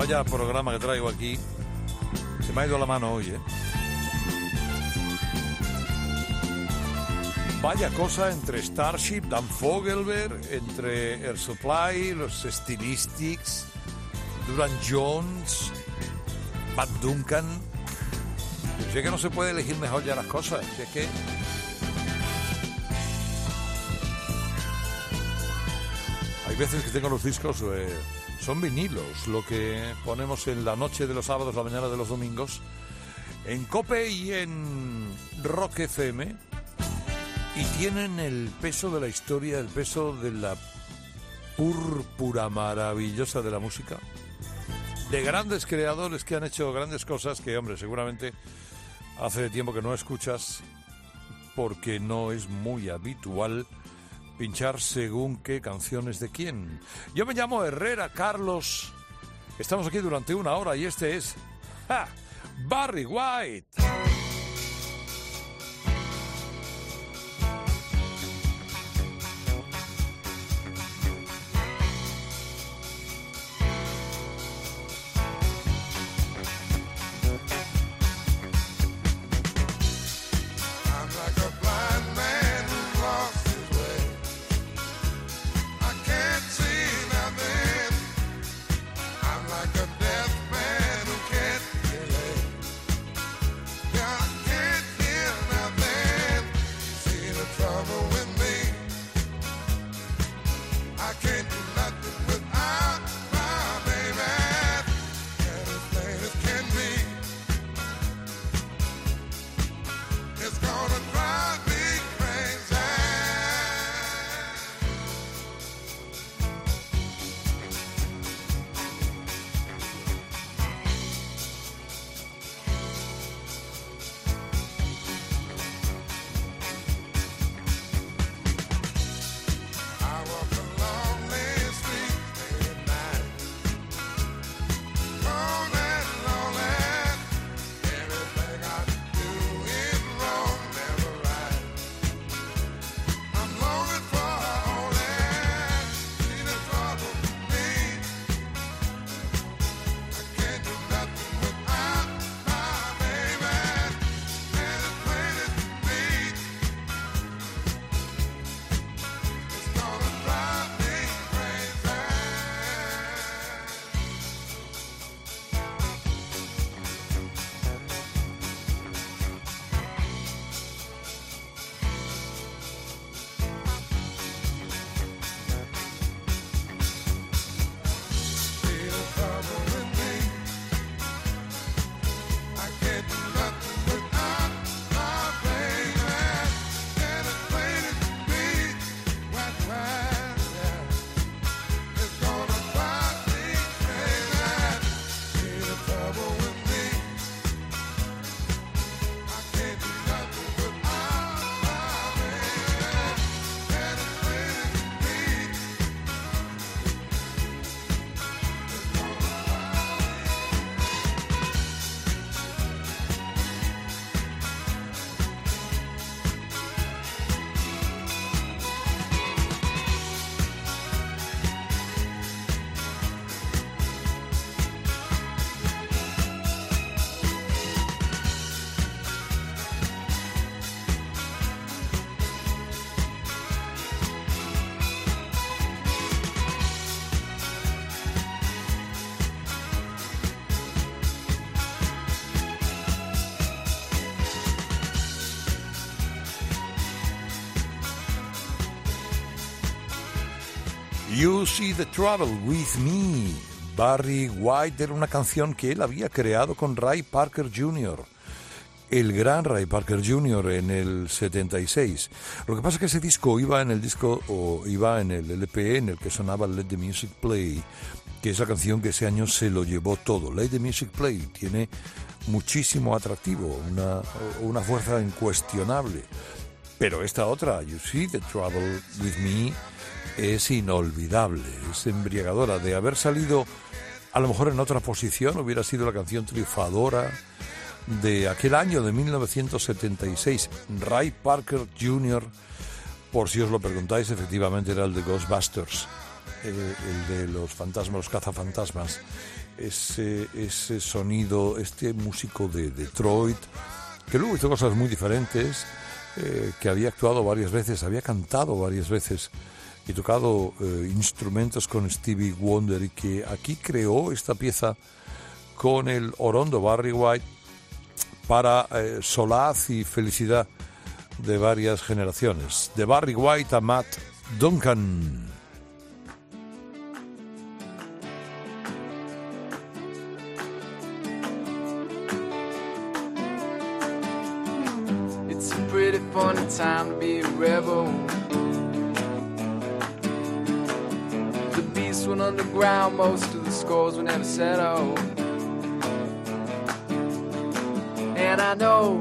Vaya programa que traigo aquí. Se me ha ido la mano hoy, ¿eh? Vaya cosa entre Starship, Dan Fogelberg, entre Air Supply, los Stylistics, Duran Jones, Matt Duncan. Sé que no se puede elegir mejor ya las cosas. Si es que hay veces que tengo los discos, eh, son vinilos, lo que ponemos en la noche de los sábados, la mañana de los domingos, en Cope y en Rock FM, y tienen el peso de la historia, el peso de la púrpura maravillosa de la música, de grandes creadores que han hecho grandes cosas que, hombre, seguramente hace tiempo que no escuchas porque no es muy habitual pinchar según qué canciones de quién. Yo me llamo Herrera Carlos. Estamos aquí durante una hora y este es ¡ja! Barry White. You See the Trouble with Me. Barry White era una canción que él había creado con Ray Parker Jr. El gran Ray Parker Jr. en el 76. Lo que pasa es que ese disco iba en el disco o iba en el LP en el que sonaba Let the Music Play que es la canción que ese año se lo llevó todo. Lady Music Play tiene muchísimo atractivo, una, una fuerza incuestionable. Pero esta otra, You See the Trouble with Me, es inolvidable, es embriagadora. De haber salido a lo mejor en otra posición, hubiera sido la canción triunfadora de aquel año de 1976. Ray Parker Jr., por si os lo preguntáis, efectivamente era el de Ghostbusters, eh, el de los fantasmas, los cazafantasmas. Ese, ese sonido, este músico de Detroit, que luego hizo cosas muy diferentes, eh, que había actuado varias veces, había cantado varias veces y tocado eh, instrumentos con Stevie Wonder y que aquí creó esta pieza con el orondo Barry White para eh, solaz y felicidad de varias generaciones. De Barry White a Matt Duncan. It's a pretty funny time to be a rebel. The beast went underground, most of the scores were never settled. And I know,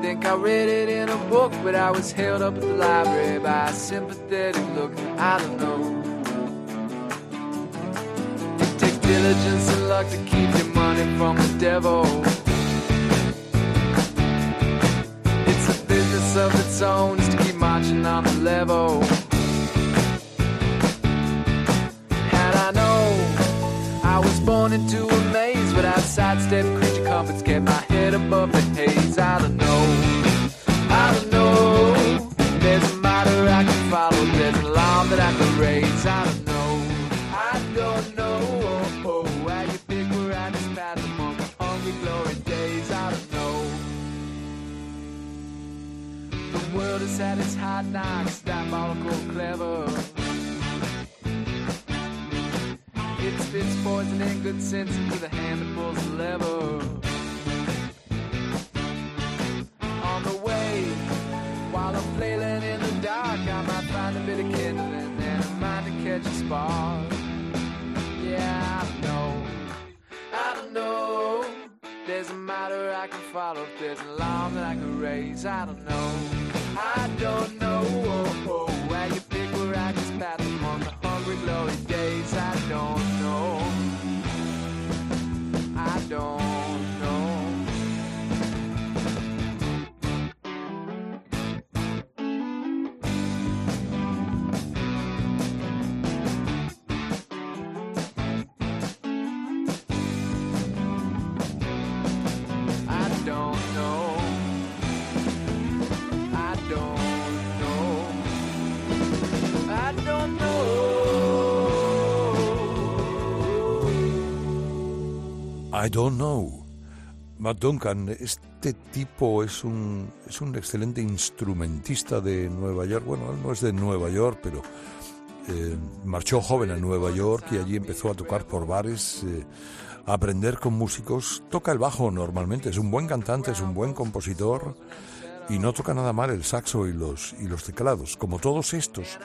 think I read it in a book, but I was held up at the library by a sympathetic look. I don't know. It takes diligence and luck to keep your money from the devil. It's a business of its own just to keep marching on the level. Born into a maze without sidestep creature comforts, kept my head above the haze. I don't know, I don't know. There's a matter I can follow, there's an alarm that I can raise. I don't know, I don't know. Oh, oh, how you pick where I just pass among the hungry glory days. I don't know. The world has had its hard knocks, diabolical, clever. Poison and good sense into the hand that pulls the lever. On the way, while I'm flailing in the dark, I might find a bit of kindling and a mind to catch a spark. Yeah, I don't know. I don't know. There's a matter I can follow. There's an alarm that I can raise. I don't know. I don't know. Oh, oh, don't I don't know. Matt Duncan, este tipo es un, es un excelente instrumentista de Nueva York. Bueno, no es de Nueva York, pero eh, marchó joven a Nueva York y allí empezó a tocar por bares, eh, a aprender con músicos. Toca el bajo normalmente, es un buen cantante, es un buen compositor y no toca nada mal el saxo y los, y los teclados. Como todos estos,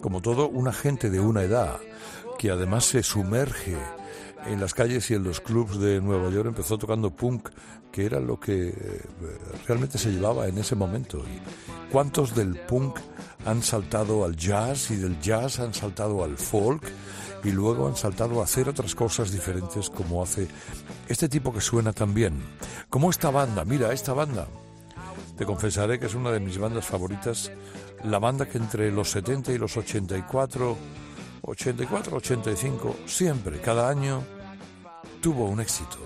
como todo una gente de una edad que además se sumerge en las calles y en los clubs de Nueva York, empezó tocando punk, que era lo que eh, realmente se llevaba en ese momento. ¿Y cuántos del punk han saltado al jazz y del jazz han saltado al folk y luego han saltado a hacer otras cosas diferentes como hace este tipo que suena tan bien? Como esta banda, mira, esta banda. Te confesaré que es una de mis bandas favoritas, la banda que entre los 70 y los 84, 84, 85, siempre, cada año, tuvo un éxito.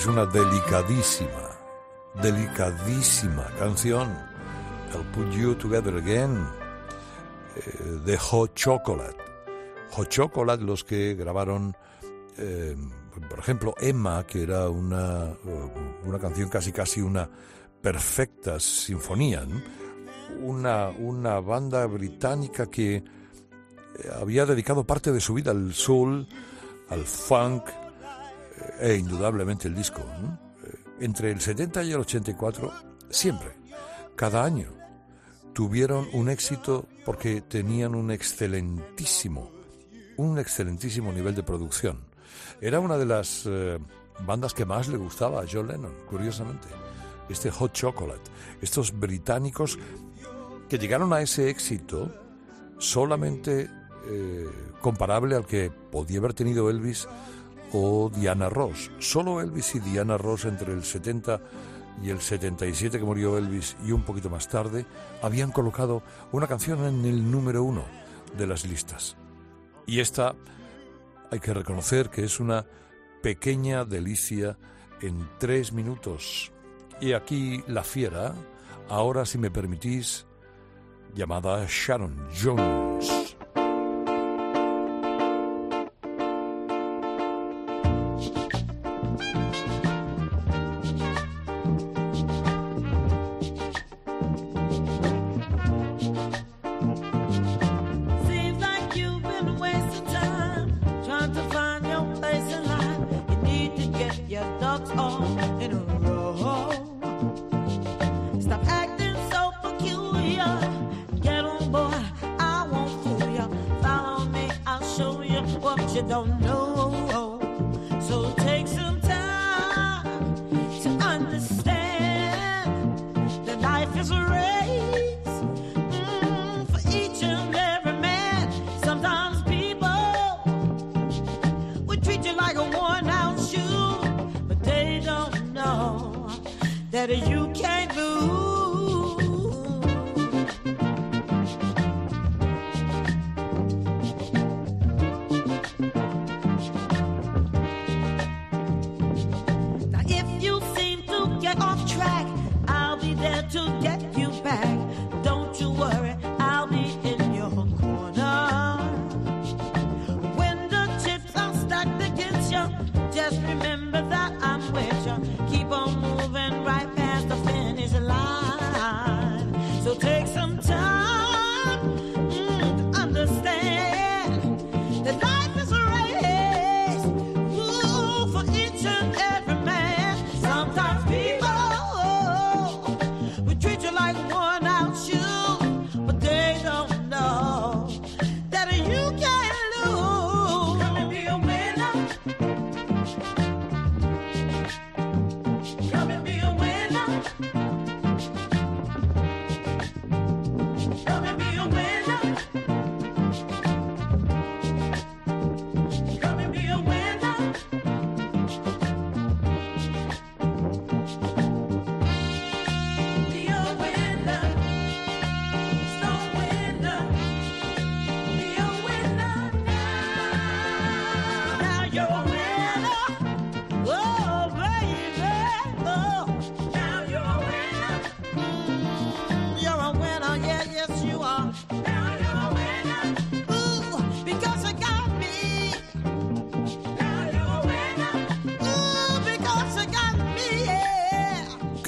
Es una delicadísima, delicadísima canción. I'll Put You Together Again eh, de Hot Chocolate. Hot Chocolate, los que grabaron, eh, por ejemplo, Emma, que era una, eh, una canción casi casi una perfecta sinfonía. Una, una banda británica que había dedicado parte de su vida al soul, al funk, e indudablemente el disco. Eh, Entre el 70 y el 84, siempre, cada año, tuvieron un éxito porque tenían un excelentísimo, un excelentísimo nivel de producción. Era una de las eh, bandas que más le gustaba a John Lennon, curiosamente. Este Hot Chocolate, estos británicos que llegaron a ese éxito solamente eh, comparable al que podía haber tenido Elvis o Diana Ross. Solo Elvis y Diana Ross entre el 70 y el 77 que murió Elvis y un poquito más tarde habían colocado una canción en el número uno de las listas. Y esta hay que reconocer que es una pequeña delicia en tres minutos. Y aquí la fiera, ahora si me permitís, llamada Sharon Jones.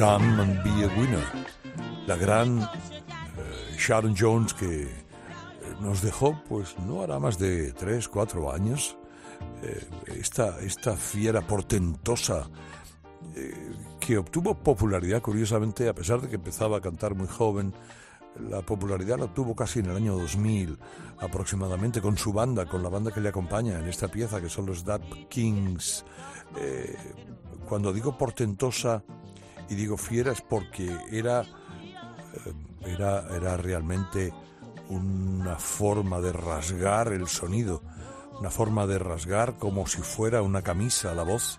Come and Be a Winner. La gran eh, Sharon Jones que eh, nos dejó, pues no hará más de tres, cuatro años. Eh, esta, esta fiera portentosa que obtuvo popularidad, curiosamente, a pesar de que empezaba a cantar muy joven. La popularidad la obtuvo casi en el año 2000, aproximadamente, con su banda, con la banda que le acompaña en esta pieza, que son los Dap Kings. Cuando digo portentosa y digo fiera es porque era, eh, era, era realmente una forma de rasgar el sonido, una forma de rasgar como si fuera una camisa la voz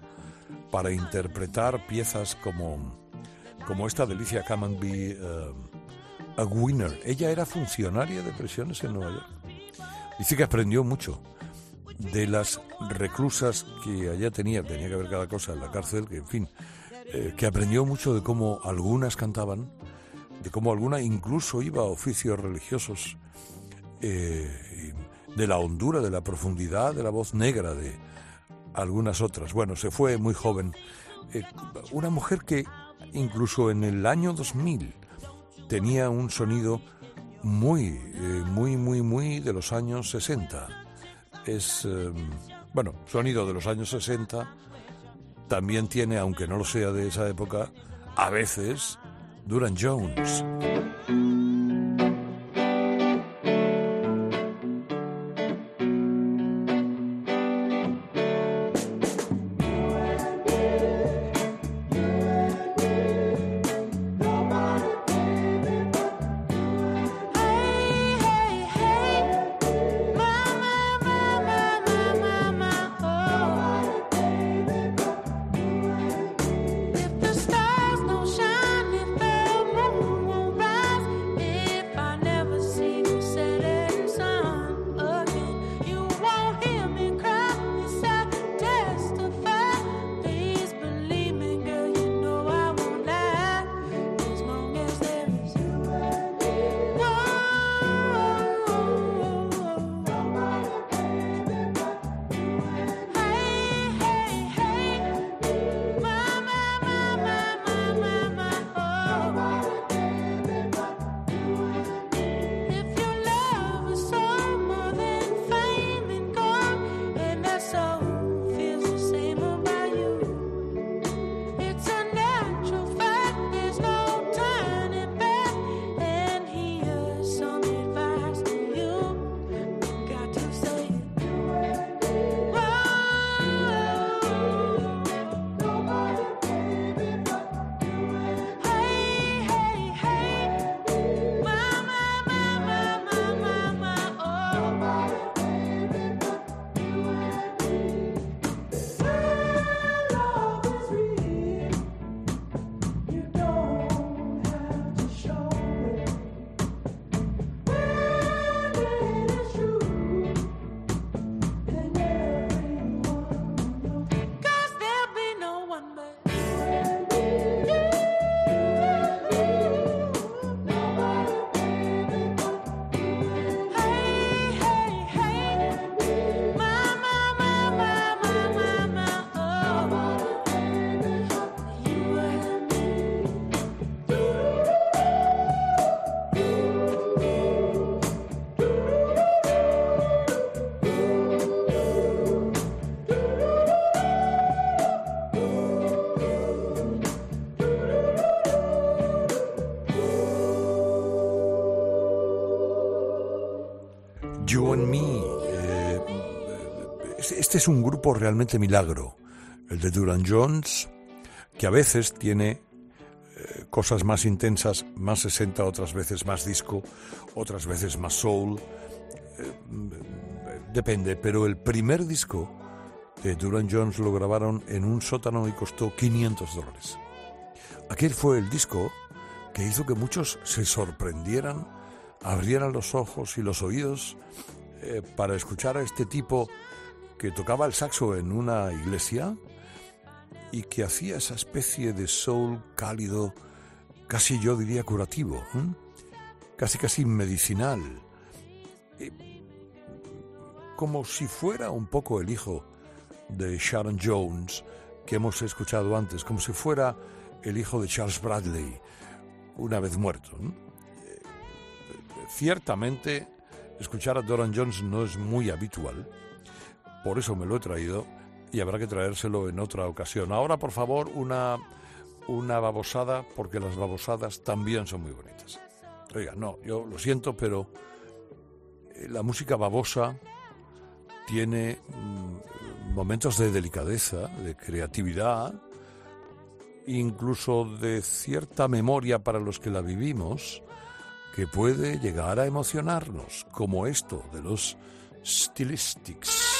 para interpretar piezas como, como esta delicia Come Be eh, a Winner. Ella era funcionaria de prisiones en Nueva York. Dice que aprendió mucho de las reclusas que allá tenía, tenía que ver cada cosa en la cárcel, que en fin, eh, que aprendió mucho de cómo algunas cantaban, de cómo alguna incluso iba a oficios religiosos, eh, de la hondura, de la profundidad de la voz negra de algunas otras. Bueno, se fue muy joven. Eh, una mujer que incluso en el año 2000 tenía un sonido muy, muy, muy, muy de los años 60. Es, bueno, sonido de los años 60. También tiene, aunque no lo sea de esa época, a veces Duran Jones. Es un grupo realmente milagro, el de Duran Jones, que a veces tiene eh, cosas más intensas, más 60, otras veces más disco, otras veces más soul. eh, depende, pero el primer disco de Duran Jones lo grabaron en un sótano y costó 500 dólares. Aquel fue el disco que hizo que muchos se sorprendieran, abrieran los ojos y los oídos eh, para escuchar a este tipo que tocaba el saxo en una iglesia y que hacía esa especie de soul cálido, casi yo diría curativo, casi casi medicinal, como si fuera un poco el hijo de Sharon Jones que hemos escuchado antes, como si fuera el hijo de Charles Bradley, una vez muerto. Eh, Ciertamente, escuchar a Doran Jones no es muy habitual, por eso me lo he traído y habrá que traérselo en otra ocasión. Ahora, por favor, una, una babosada, porque las babosadas también son muy bonitas. Oiga, no, yo lo siento, pero eh, la música babosa tiene mm, momentos de delicadeza, de creatividad, incluso de cierta memoria para los que la vivimos, que puede llegar a emocionarnos, como esto de los Stylistics.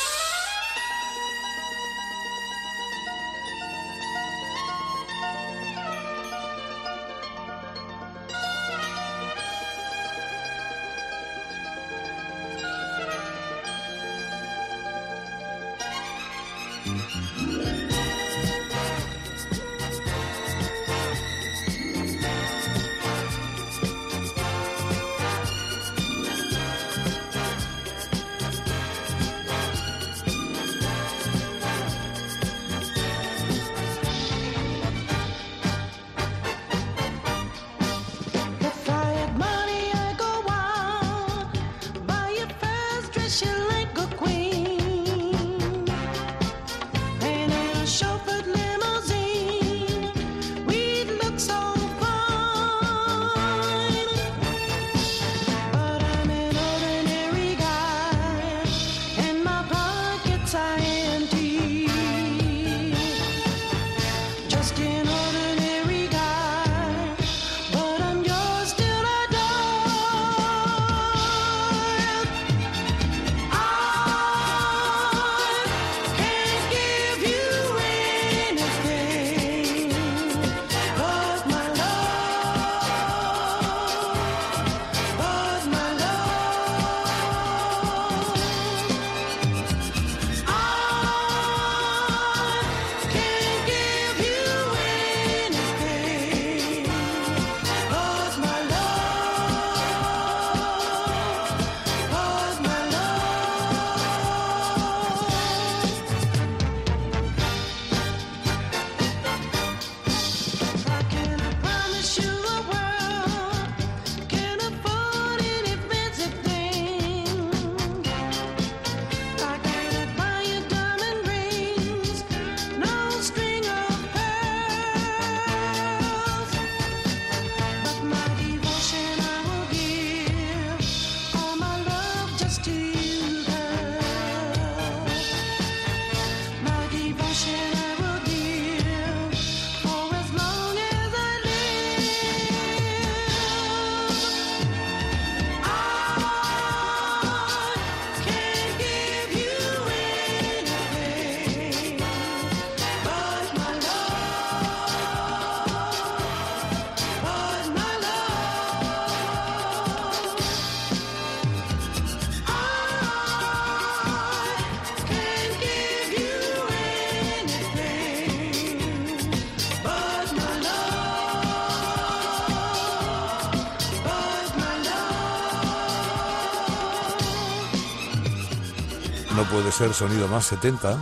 Puede ser sonido más 70,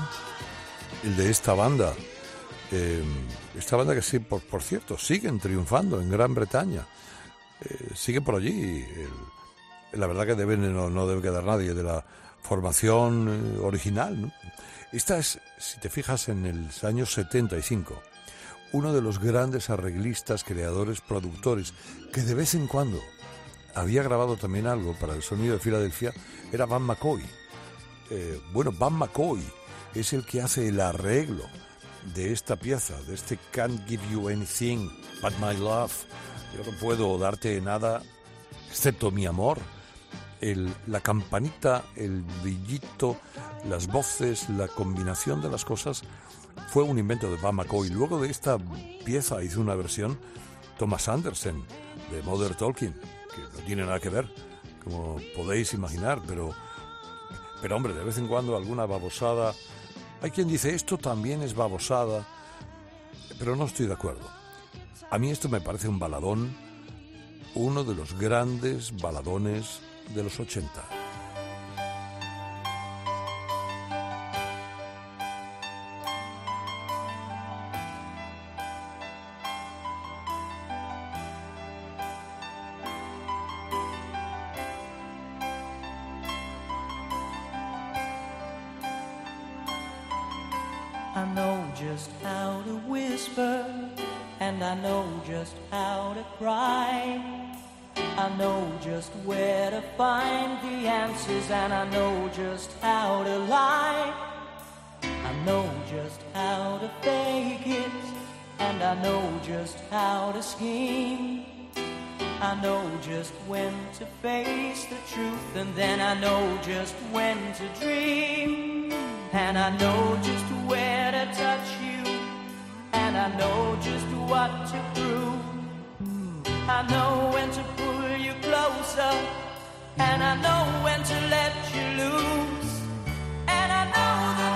el de esta banda. Eh, esta banda que sí, por, por cierto, siguen triunfando en Gran Bretaña. Eh, sigue por allí. La verdad que deben, no, no debe quedar nadie de la formación eh, original. Esta es, si te fijas, en el años 75. Uno de los grandes arreglistas, creadores, productores, que de vez en cuando había grabado también algo para el sonido de Filadelfia, era Van McCoy. Eh, bueno, Van McCoy es el que hace el arreglo de esta pieza, de este Can't Give You Anything But My Love. Yo no puedo darte nada excepto mi amor. La campanita, el brillito, las voces, la combinación de las cosas fue un invento de Van McCoy. Luego de esta pieza hizo una versión Thomas Anderson de Mother Talking, que no tiene nada que ver, como podéis imaginar, pero pero hombre, de vez en cuando alguna babosada. Hay quien dice esto también es babosada, pero no estoy de acuerdo. A mí esto me parece un baladón, uno de los grandes baladones de los 80. And I know just how to lie. I know just how to fake it, and I know just how to scheme. I know just when to face the truth, and then I know just when to dream. And I know just where to touch you, and I know just what to prove. I know when to pull you closer, and I know when to let you loose. And I know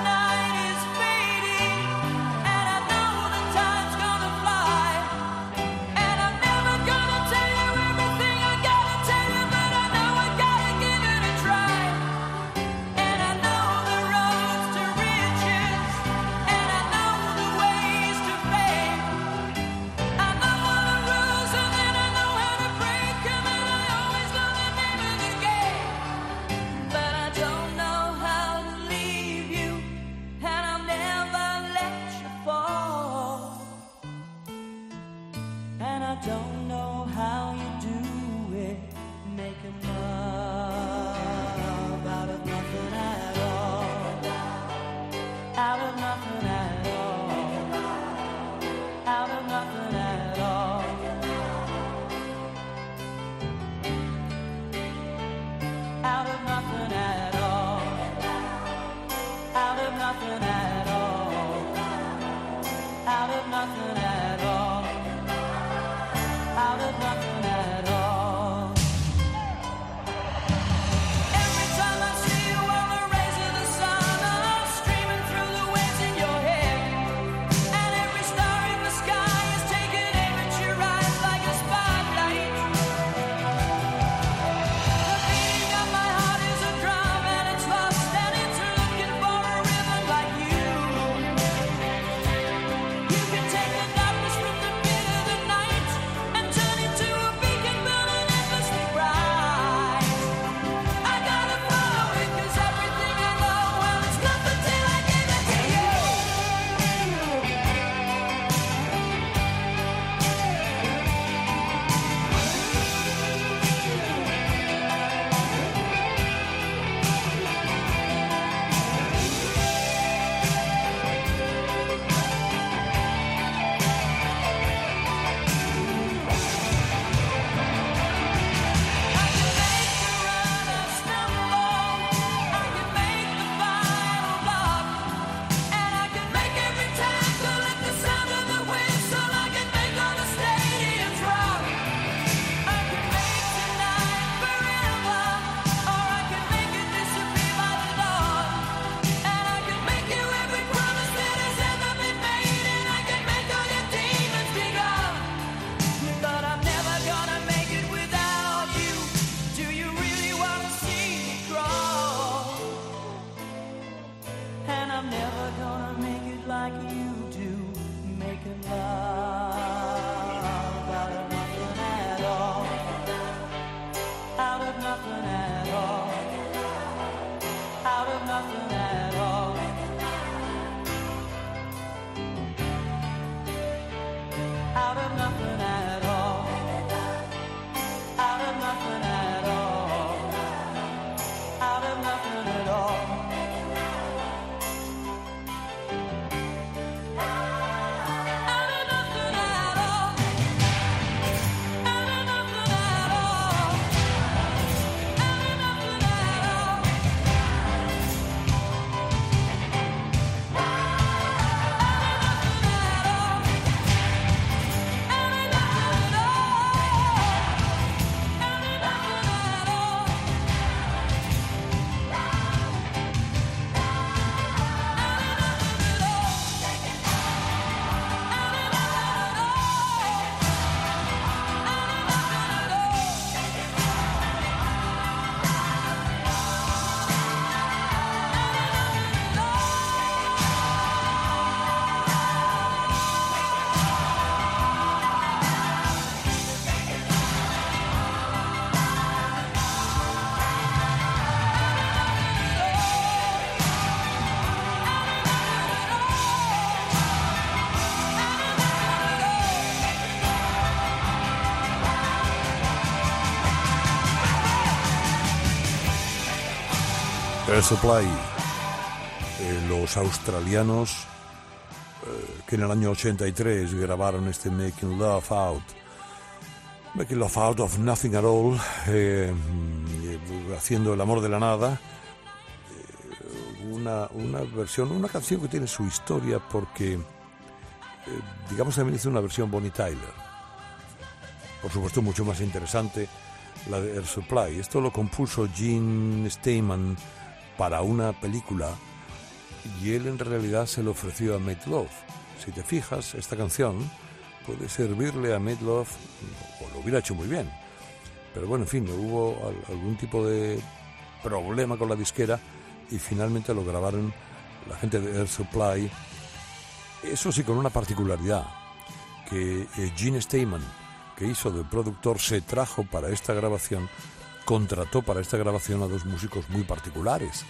Supply, eh, los australianos eh, que en el año 83 grabaron este Making Love Out. Making Love Out of Nothing at All, eh, mm, haciendo el amor de la nada. Una, una versión, una canción que tiene su historia porque, digamos, también hizo una versión Bonnie Tyler. Por supuesto, mucho más interesante la de Air Supply. Esto lo compuso Gene Steinman para una película y él en realidad se lo ofreció a Love. Si te fijas, esta canción puede servirle a Love, o lo hubiera hecho muy bien. Pero bueno, en fin, hubo al- algún tipo de problema con la disquera y finalmente lo grabaron la gente de Air Supply. Eso sí, con una particularidad, que eh, Gene Steinman, que hizo de productor, se trajo para esta grabación, contrató para esta grabación a dos músicos muy particulares.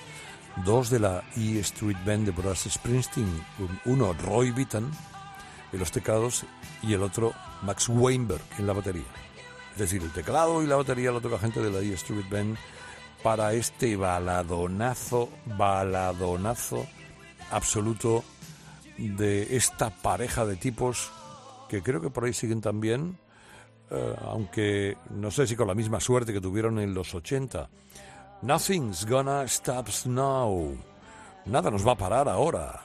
Dos de la E Street Band de Bruce Springsteen, un- uno Roy Bittan en los teclados y el otro Max Weinberg en la batería. Es decir, el teclado y la batería lo toca gente de la E Street Band para este baladonazo, baladonazo absoluto de esta pareja de tipos que creo que por ahí siguen también, eh, aunque no sé si con la misma suerte que tuvieron en los 80. Nothing's gonna stop now. Nada nos va a parar ahora.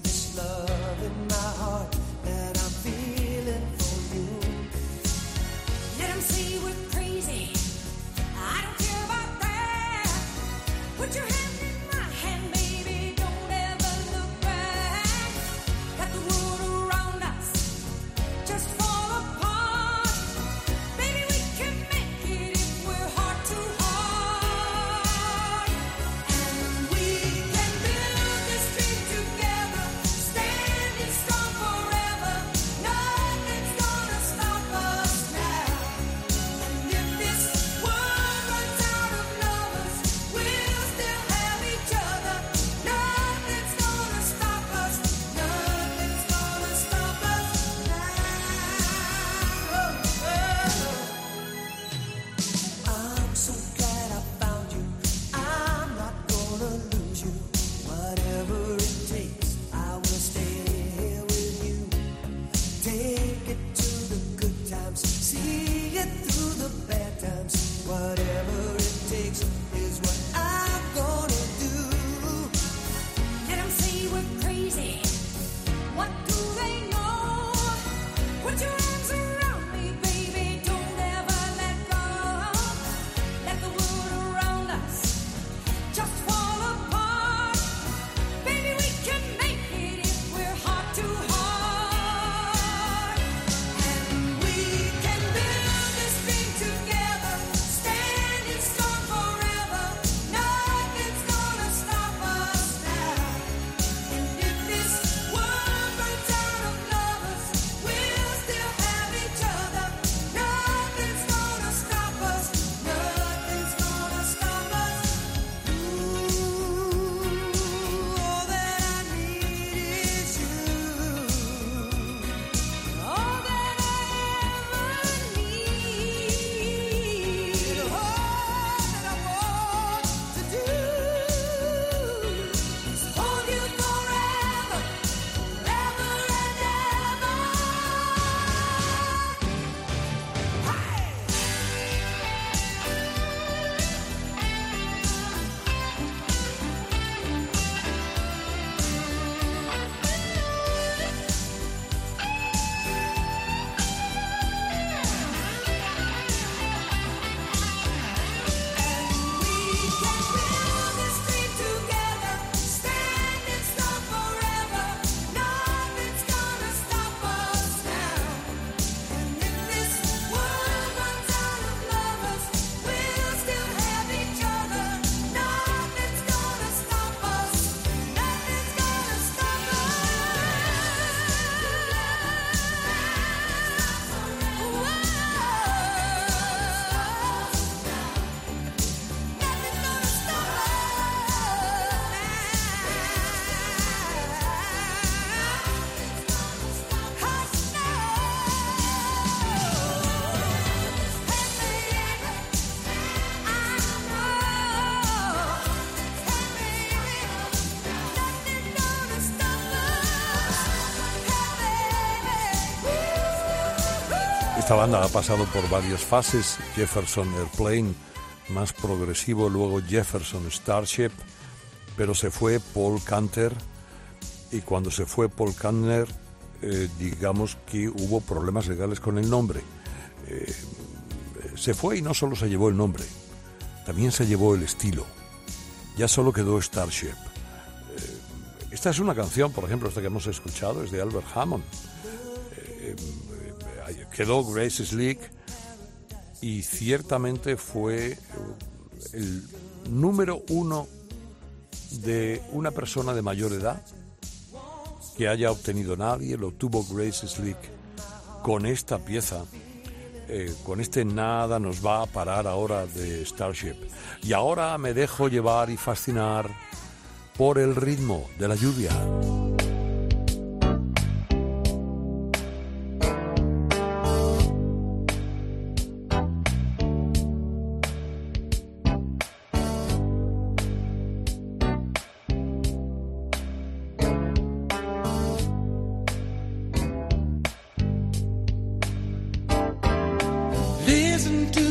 Esta banda ha pasado por varias fases, Jefferson Airplane, más progresivo, luego Jefferson Starship, pero se fue Paul Canter y cuando se fue Paul Canter, eh, digamos que hubo problemas legales con el nombre. Eh, se fue y no solo se llevó el nombre, también se llevó el estilo. Ya solo quedó Starship. Eh, esta es una canción, por ejemplo, esta que hemos escuchado, es de Albert Hammond. Eh, eh, quedó Grace Slick y ciertamente fue el número uno de una persona de mayor edad que haya obtenido nadie, lo tuvo Grace Slick con esta pieza, eh, con este nada nos va a parar ahora de Starship. Y ahora me dejo llevar y fascinar por el ritmo de la lluvia. Listen to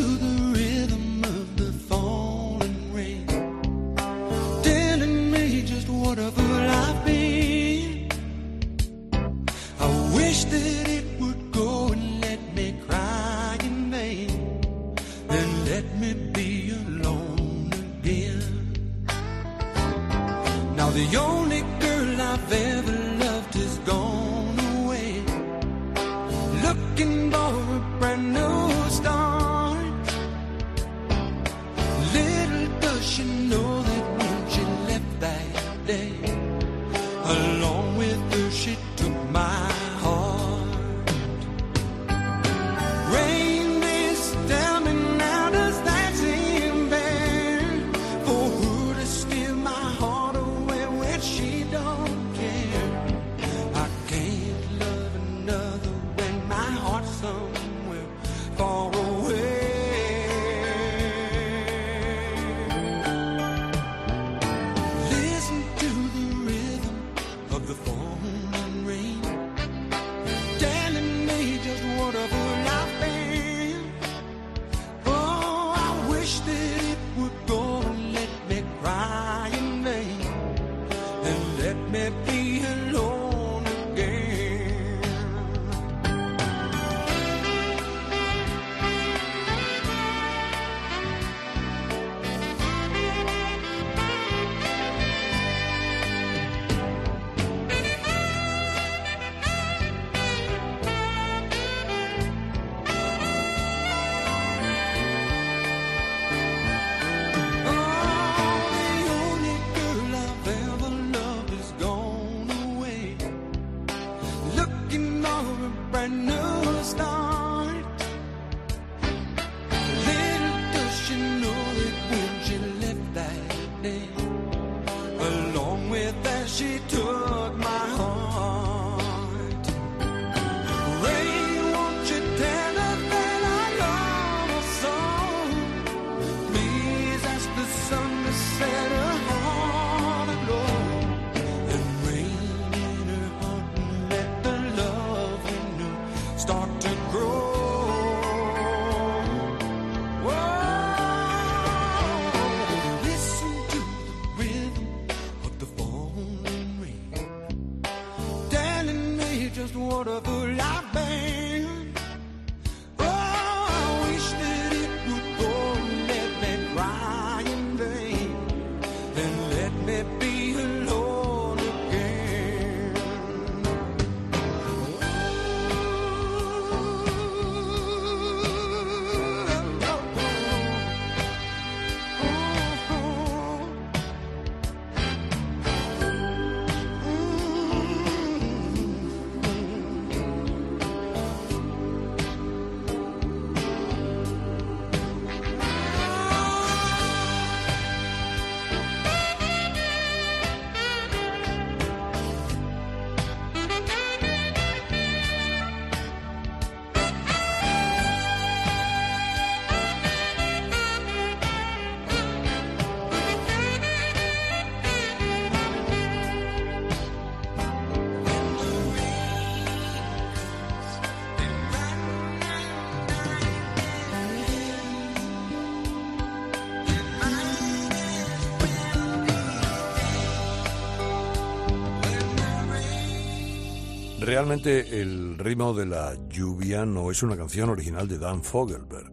Realmente el ritmo de la lluvia no es una canción original de Dan Fogelberg,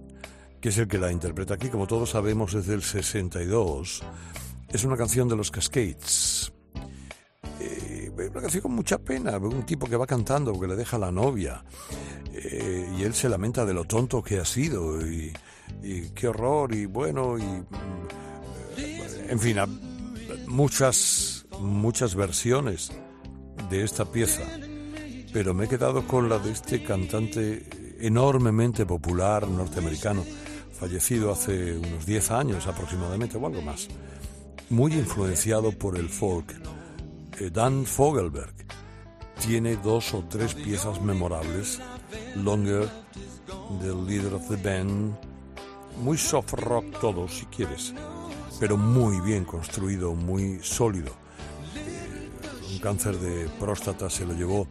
que es el que la interpreta aquí, como todos sabemos, desde el 62. Es una canción de los Cascades. Eh, una canción con mucha pena, un tipo que va cantando, que le deja la novia, eh, y él se lamenta de lo tonto que ha sido, y, qué horror, y bueno, y... mm, eh, en fin, muchas, muchas versiones de esta pieza, pero me he quedado con la de este cantante enormemente popular norteamericano, fallecido hace unos 10 años aproximadamente o algo más, muy influenciado por el folk. Eh, Dan Fogelberg tiene dos o tres piezas memorables, Longer, The Leader of the Band, muy soft rock todo si quieres, pero muy bien construido, muy sólido. Eh, un cáncer de próstata se lo llevó,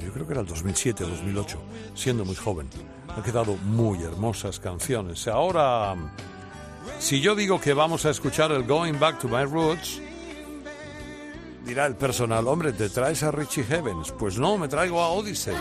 yo creo que era el 2007 o 2008, siendo muy joven. Han quedado muy hermosas canciones. Ahora, si yo digo que vamos a escuchar el Going Back to My Roots, dirá el personal, hombre, ¿te traes a Richie Heavens? Pues no, me traigo a Odyssey.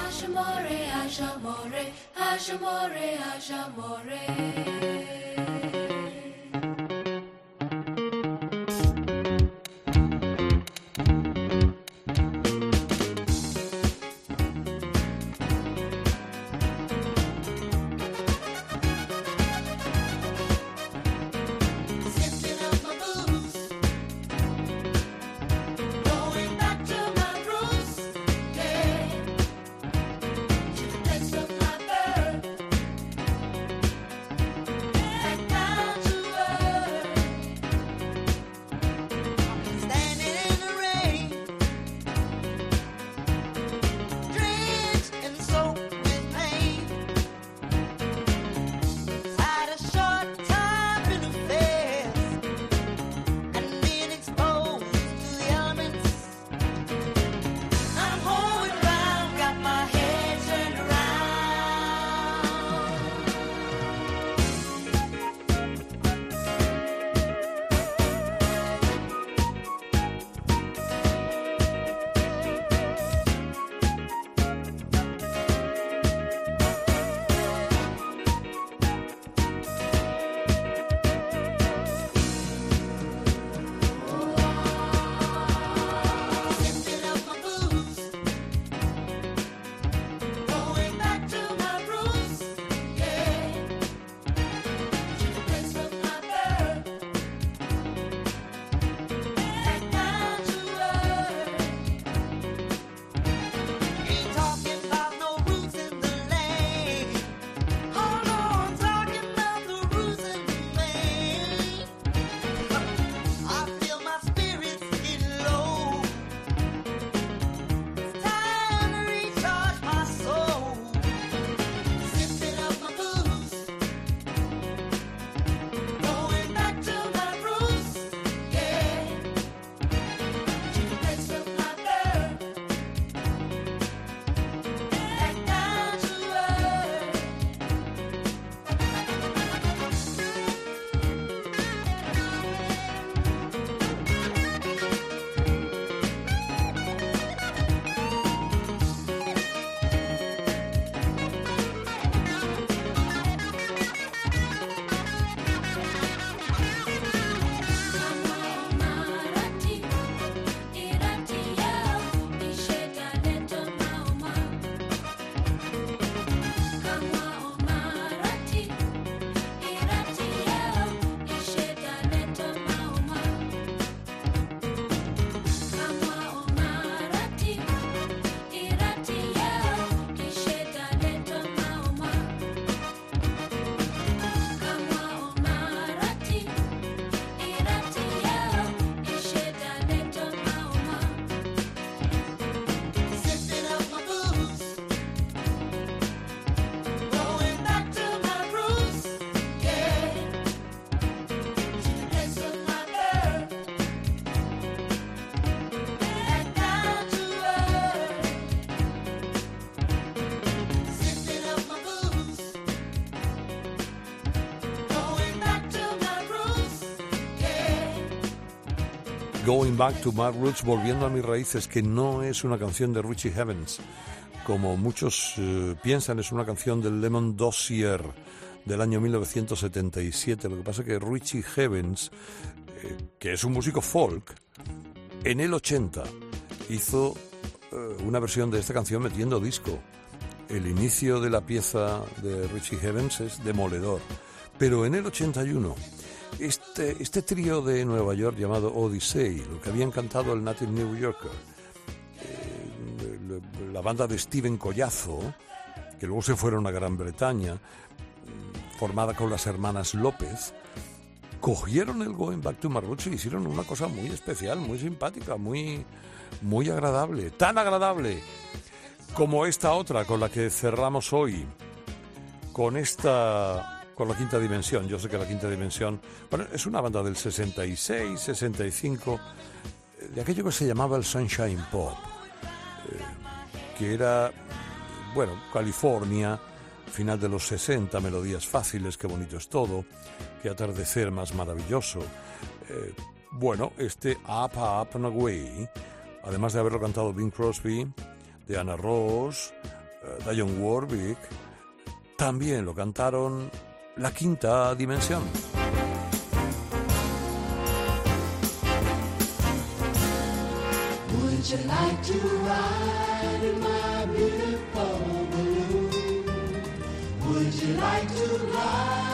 Going Back to My Roots, volviendo a mis raíces, que no es una canción de Richie Havens, como muchos eh, piensan, es una canción del Lemon Dossier del año 1977. Lo que pasa es que Richie Havens, eh, que es un músico folk, en el 80 hizo eh, una versión de esta canción metiendo disco. El inicio de la pieza de Richie Havens es demoledor. Pero en el 81, este, este trío de Nueva York llamado Odyssey, lo que habían cantado el Native New Yorker, eh, la banda de Steven Collazo, que luego se fueron a Gran Bretaña, formada con las hermanas López, cogieron el Going Back to Roots y hicieron una cosa muy especial, muy simpática, muy, muy agradable, tan agradable como esta otra con la que cerramos hoy, con esta, con la quinta dimensión. Yo sé que la quinta dimensión, bueno, es una banda del 66, 65, eh, de aquello que se llamaba el Sunshine Pop, eh, que era, bueno, California, final de los 60, melodías fáciles, qué bonito es todo, qué atardecer más maravilloso. Eh, bueno, este Up, Up and Away, además de haberlo cantado Bing Crosby, Diana Ross, eh, Dionne Warwick, también lo cantaron La Quinta Dimensión. Would you like to ride in my beautiful balloon? Would you like to ride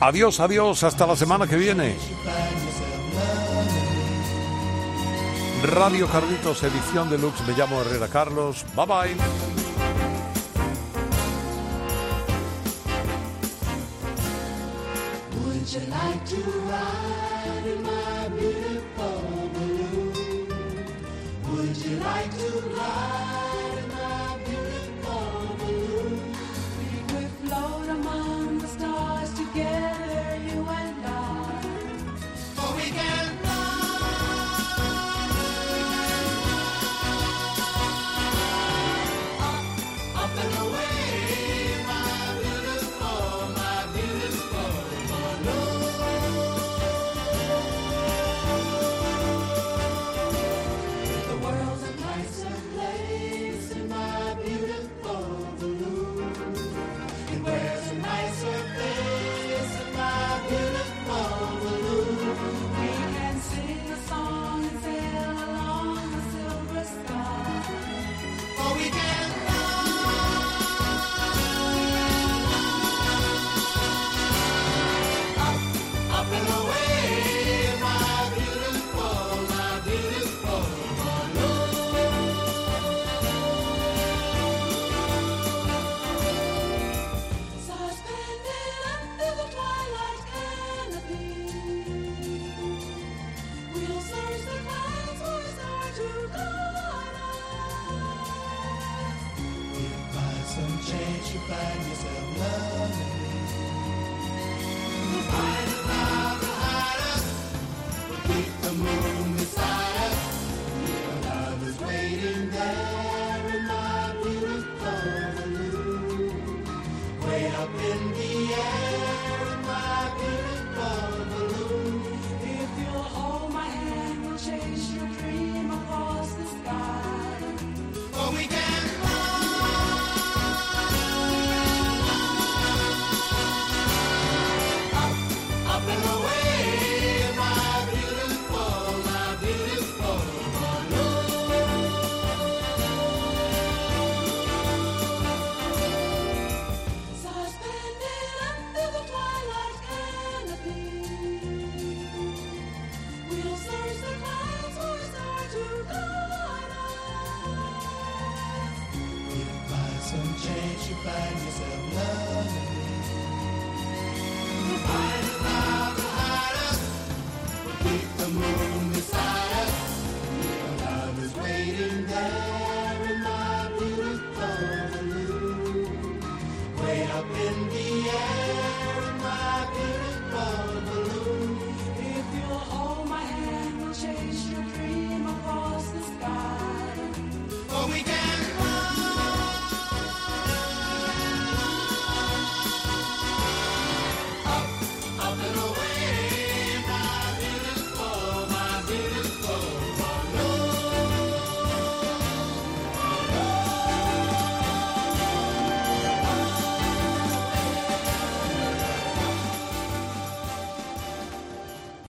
Adiós, adiós, hasta la semana que viene. Radio Carlitos, edición deluxe. Me llamo Herrera Carlos. Bye bye.